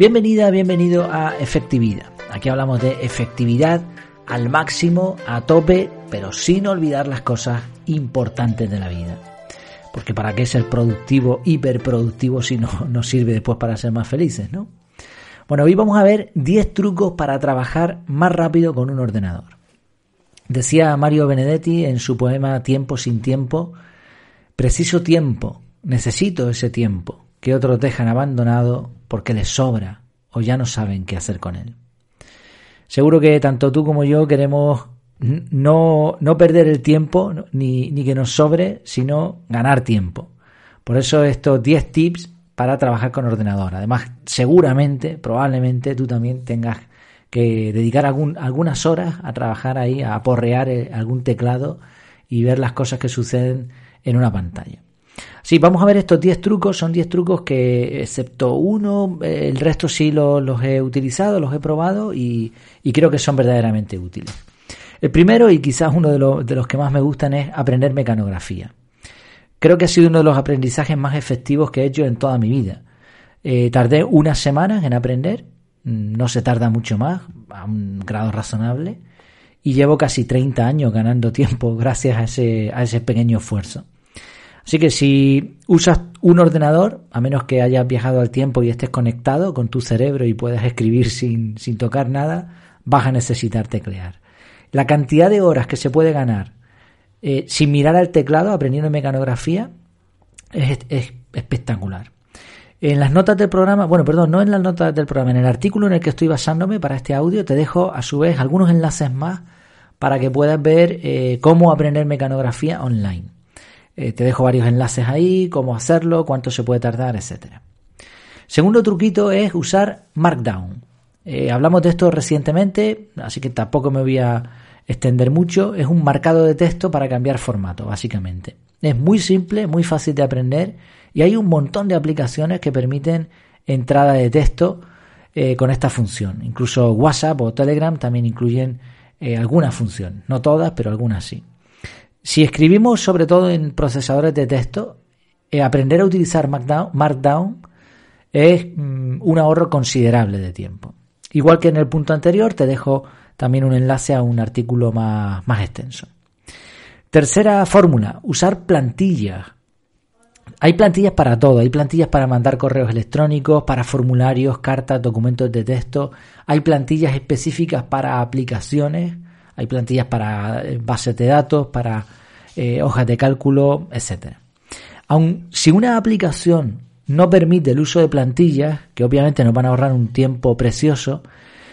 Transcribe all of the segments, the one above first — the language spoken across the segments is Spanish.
Bienvenida, bienvenido a Efectividad. Aquí hablamos de efectividad al máximo, a tope, pero sin olvidar las cosas importantes de la vida. Porque para qué ser productivo, hiperproductivo, si no nos sirve después para ser más felices, ¿no? Bueno, hoy vamos a ver 10 trucos para trabajar más rápido con un ordenador. Decía Mario Benedetti en su poema Tiempo sin tiempo, preciso tiempo, necesito ese tiempo, que otros dejan abandonado porque les sobra o ya no saben qué hacer con él. Seguro que tanto tú como yo queremos no, no perder el tiempo ni, ni que nos sobre, sino ganar tiempo. Por eso estos 10 tips para trabajar con ordenador. Además, seguramente, probablemente tú también tengas que dedicar algunas horas a trabajar ahí, a aporrear eh, algún teclado y ver las cosas que suceden en una pantalla. Sí, vamos a ver estos 10 trucos. Son 10 trucos que, excepto uno, eh, el resto sí los, he utilizado, los he probado y, creo que son verdaderamente útiles. El primero, y quizás uno de, de los que más me gustan, es aprender mecanografía. Creo que ha sido uno de los aprendizajes más efectivos que he hecho en toda mi vida. Eh, tardé unas semanas en aprender, mm, no se tarda mucho más, a un grado razonable, y llevo casi 30 años ganando tiempo gracias a ese, a ese pequeño esfuerzo. Así que si usas un ordenador, a menos que hayas viajado al tiempo y estés conectado con tu cerebro y puedas escribir sin, sin tocar nada, vas a necesitar teclear. La cantidad de horas que se puede ganar eh, sin mirar al teclado, aprendiendo mecanografía, es, es, espectacular. En las notas del programa, bueno, perdón, no en las notas del programa, en el artículo en el que estoy basándome para este audio, te dejo a su vez algunos enlaces más para que puedas ver eh, cómo aprender mecanografía online. Eh, te dejo varios enlaces ahí, cómo hacerlo, cuánto se puede tardar, etcétera. Segundo truquito es usar Markdown. Eh, hablamos de esto recientemente, así que tampoco me voy a extender mucho. Es un marcado de texto para cambiar formato, básicamente. Es muy simple, muy fácil de aprender y hay un montón de aplicaciones que permiten entrada de texto eh, con esta función. Incluso WhatsApp o Telegram también incluyen alguna función. No todas, pero algunas sí. Si escribimos sobre todo en procesadores de texto, eh, aprender a utilizar Markdown, es mm, un ahorro considerable de tiempo. Igual que en el punto anterior, te dejo también un enlace a un artículo más, más extenso. Tercera fórmula, usar plantillas. Hay plantillas para todo, hay plantillas para mandar correos electrónicos, para formularios, cartas, documentos de texto, hay plantillas específicas para aplicaciones, hay plantillas para eh, bases de datos, para eh, hojas de cálculo, etc. Aun si una aplicación no permite el uso de plantillas, que obviamente nos van a ahorrar un tiempo precioso,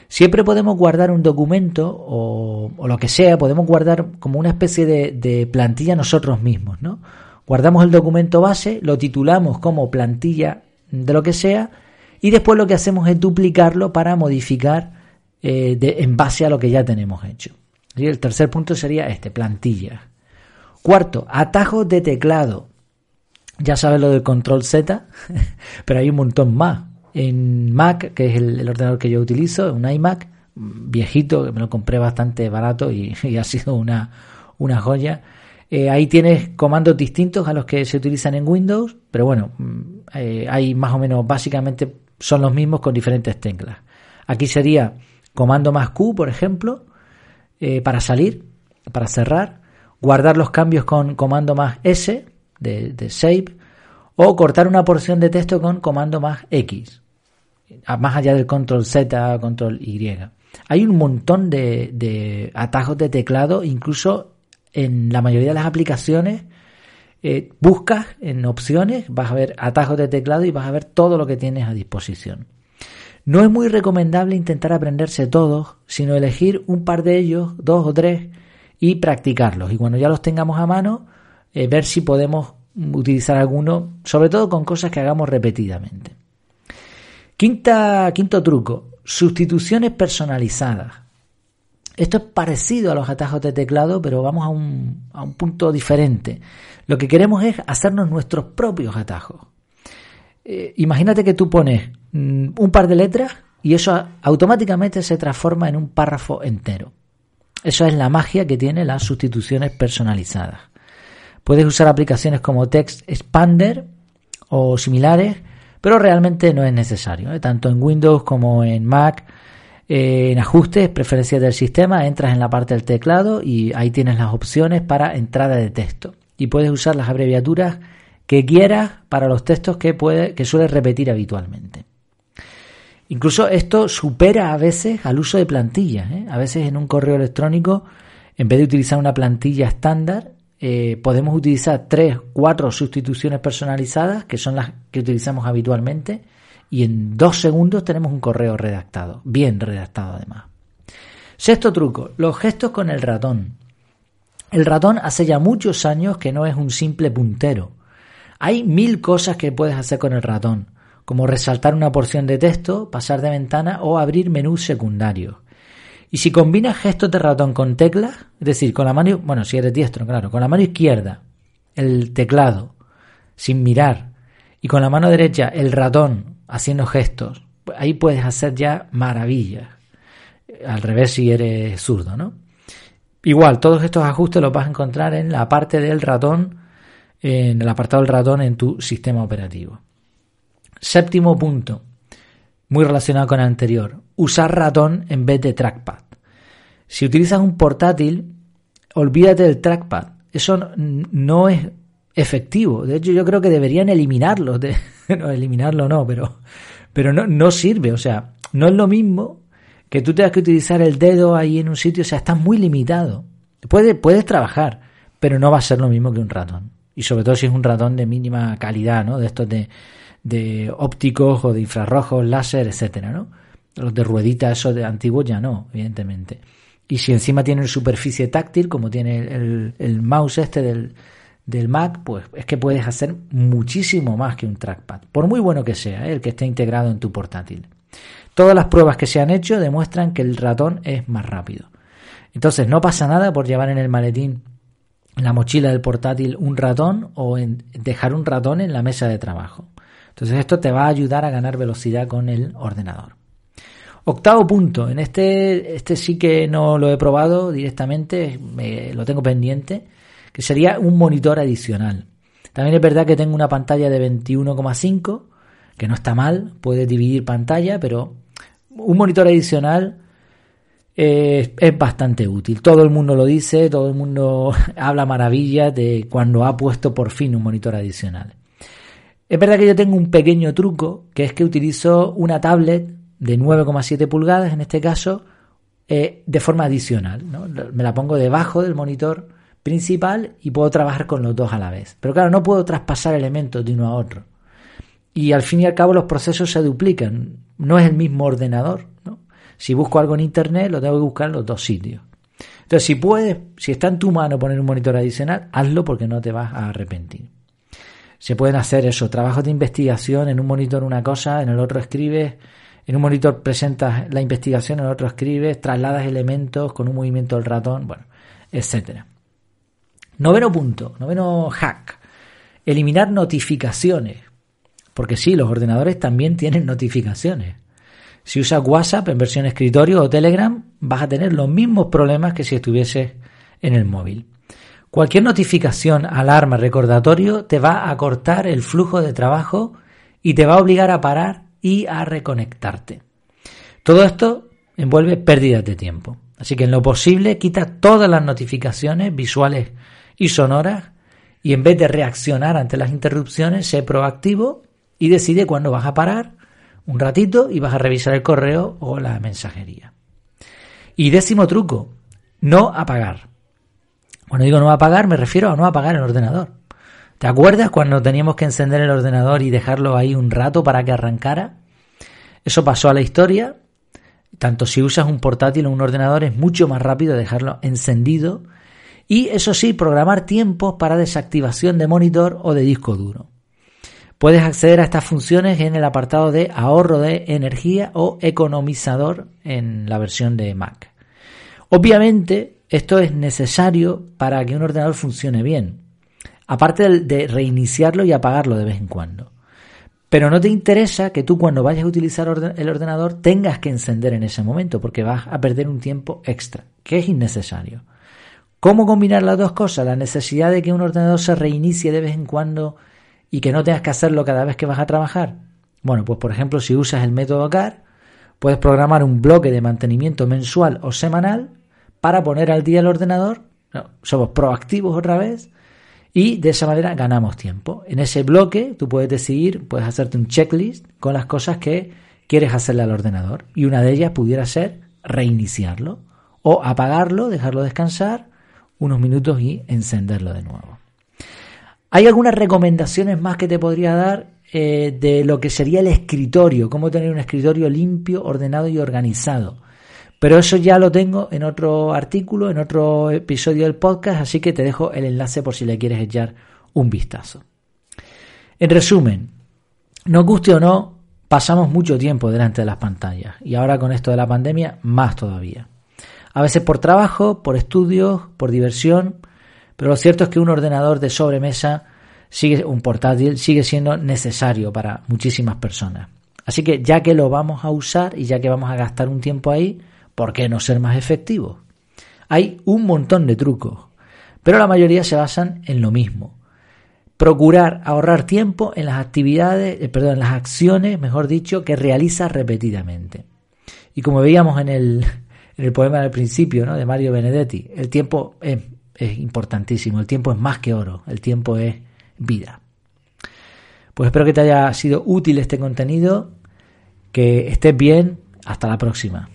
siempre podemos guardar un documento o, lo que sea, podemos guardar como una especie de, plantilla nosotros mismos, ¿no? Guardamos el documento base, lo titulamos como plantilla de lo que sea y después lo que hacemos es duplicarlo para modificar eh, en base a lo que ya tenemos hecho. El tercer punto sería este, plantillas. Cuarto, atajos de teclado. Ya sabes lo del control Z, pero hay un montón más. En Mac, que es el, ordenador que yo utilizo, un iMac viejito, que me lo compré bastante barato y, ha sido una, una joya. Eh, ahí tienes comandos distintos a los que se utilizan en Windows, pero bueno, mm, eh, hay más o menos, básicamente son los mismos con diferentes teclas. Aquí sería comando más Q, por ejemplo, eh, para salir, para cerrar, guardar los cambios con comando más S de, save o cortar una porción de texto con comando más X, más allá del control Z, control Y. Hay un montón de, atajos de teclado, incluso en la mayoría de las aplicaciones. Eh, buscas en opciones, vas a ver atajos de teclado y vas a ver todo lo que tienes a disposición. No es muy recomendable intentar aprenderse todos, sino elegir un par de ellos, dos o tres, y practicarlos. Y cuando ya los tengamos a mano, eh, ver si podemos utilizar alguno, sobre todo con cosas que hagamos repetidamente. Quinta, quinto truco, sustituciones personalizadas. Esto es parecido a los atajos de teclado, pero vamos a un, a un punto diferente. Lo que queremos es hacernos nuestros propios atajos. Eh, imagínate que tú pones un par de letras y eso automáticamente se transforma en un párrafo entero. Eso es la magia que tiene las sustituciones personalizadas. Puedes usar aplicaciones como Text Expander o similares pero realmente no es necesario. ¿eh? Tanto en Windows como en Mac, eh, en ajustes, preferencias del sistema, entras en la parte del teclado y ahí tienes las opciones para entrada de texto. Y puedes usar las abreviaturas que quieras para los textos que, puede, que sueles repetir habitualmente. Incluso esto supera a veces al uso de plantillas. ¿eh? A veces en un correo electrónico, en vez de utilizar una plantilla estándar, eh, podemos utilizar tres, cuatro sustituciones personalizadas, que son las que utilizamos habitualmente, y en dos segundos tenemos un correo redactado, bien redactado además. Sexto truco, los gestos con el ratón. El ratón hace ya muchos años que no es un simple puntero. Hay mil cosas que puedes hacer con el ratón, como resaltar una porción de texto, pasar de ventana o abrir menús secundarios. Y si combinas gestos de ratón con teclas, es decir, con la mano, bueno, si eres diestro, claro, con la mano izquierda el teclado sin mirar y con la mano derecha el ratón haciendo gestos, ahí puedes hacer ya maravillas. Al revés si eres zurdo, ¿no? Igual, todos estos ajustes los vas a encontrar en la parte del ratón, en el apartado del ratón en tu sistema operativo. Séptimo punto, muy relacionado con el anterior, usar ratón en vez de trackpad. Si utilizas un portátil, olvídate del trackpad. Eso no es efectivo. De hecho, yo creo que deberían eliminarlo. no, eliminarlo no, pero, pero no, no sirve. O sea, no es lo mismo que tú tengas que utilizar el dedo ahí en un sitio. O sea, estás muy limitado. Puedes, puedes trabajar, pero no va a ser lo mismo que un ratón. Y sobre todo si es un ratón de mínima calidad, ¿no? De estos de, de ópticos o de infrarrojos, láser, etcétera, ¿no? Los de ruedita, esos de antiguos ya no, evidentemente. Y si encima tiene superficie táctil, como tiene el, el mouse este del, del Mac, pues es que puedes hacer muchísimo más que un trackpad, por muy bueno que sea, ¿eh? el que esté integrado en tu portátil. Todas las pruebas que se han hecho demuestran que el ratón es más rápido. Entonces no pasa nada por llevar en el maletín, en la mochila del portátil, un ratón o en dejar un ratón en la mesa de trabajo. Entonces esto te va a ayudar a ganar velocidad con el ordenador. Octavo punto, en este, este sí que no lo he probado directamente, lo tengo pendiente que sería un monitor adicional. También es verdad que tengo una pantalla de 21,5, que no está mal, puede dividir pantalla, pero un monitor adicional es bastante útil. Todo el mundo lo dice, todo el mundo habla maravillas de cuando ha puesto por fin un monitor adicional. Es verdad que yo tengo un pequeño truco, que es que utilizo una tablet de 9,7 pulgadas, en este caso, eh, de forma adicional. Me la pongo debajo del monitor principal y puedo trabajar con los dos a la vez. Pero claro, no puedo traspasar elementos de uno a otro. Y al fin y al cabo los procesos se duplican. No es el mismo ordenador. Si busco algo en Internet, lo tengo que buscar en los dos sitios. Entonces, si puedes, si está en tu mano poner un monitor adicional, hazlo porque no te vas a arrepentir. Se pueden hacer eso, trabajos de investigación, en un monitor una cosa, en el otro escribes, en un monitor presentas la investigación, en el otro escribes, trasladas elementos con un movimiento del ratón, bueno, etcétera. Noveno punto, noveno hack. Eliminar notificaciones. Porque sí, los ordenadores también tienen notificaciones. Si usas WhatsApp en versión escritorio o Telegram, vas a tener los mismos problemas que si estuvieses en el móvil. Cualquier notificación, alarma, recordatorio te va a cortar el flujo de trabajo y te va a obligar a parar y a reconectarte. Todo esto envuelve pérdidas de tiempo. Así que en lo posible quita todas las notificaciones visuales y sonoras y en vez de reaccionar ante las interrupciones, sé proactivo y decide cuándo vas a parar un ratito y vas a revisar el correo o la mensajería. Y décimo truco, no apagar. Cuando digo no apagar me refiero a no apagar el ordenador. ¿Te acuerdas cuando teníamos que encender el ordenador y dejarlo ahí un rato para que arrancara? Eso pasó a la historia. Tanto si usas un portátil o un ordenador es mucho más rápido dejarlo encendido y eso sí, programar tiempos para desactivación de monitor o de disco duro. Puedes acceder a estas funciones en el apartado de ahorro de energía o economizador en la versión de Mac. Obviamente, esto es necesario para que un ordenador funcione bien, aparte de reiniciarlo y apagarlo de vez en cuando. Pero no te interesa que tú cuando vayas a utilizar el ordenador tengas que encender en ese momento, porque vas a perder un tiempo extra, que es innecesario. ¿Cómo combinar las dos cosas? La necesidad de que un ordenador se reinicie de vez en cuando y que no tengas que hacerlo cada vez que vas a trabajar. Bueno, pues por ejemplo, si usas el método CAR, puedes programar un bloque de mantenimiento mensual o semanal para poner al día el ordenador. somos proactivos otra vez y de esa manera ganamos tiempo. En ese bloque tú puedes decidir, puedes hacerte un checklist con las cosas que quieres hacerle al ordenador y una de ellas pudiera ser reiniciarlo o apagarlo, dejarlo descansar unos minutos y encenderlo de nuevo. Hay algunas recomendaciones más que te podría dar eh, de lo que sería el escritorio, cómo tener un escritorio limpio, ordenado y organizado. Pero eso ya lo tengo en otro artículo, en otro episodio del podcast, así que te dejo el enlace por si le quieres echar un vistazo. En resumen, nos guste o no, pasamos mucho tiempo delante de las pantallas y ahora con esto de la pandemia más todavía. A veces por trabajo, por estudios, por diversión, pero lo cierto es que un ordenador de sobremesa sigue un portátil sigue siendo necesario para muchísimas personas. Así que ya que lo vamos a usar y ya que vamos a gastar un tiempo ahí, ¿por qué no ser más efectivos? Hay un montón de trucos, pero la mayoría se basan en lo mismo. Procurar ahorrar tiempo en las actividades, eh, perdón, en las acciones, mejor dicho, que realiza repetidamente. Y como veíamos en el, en el poema del principio, ¿no? de Mario Benedetti, el tiempo es es importantísimo. El tiempo es más que oro, el tiempo es vida. Pues espero que te haya sido útil este contenido, que estés bien, hasta la próxima.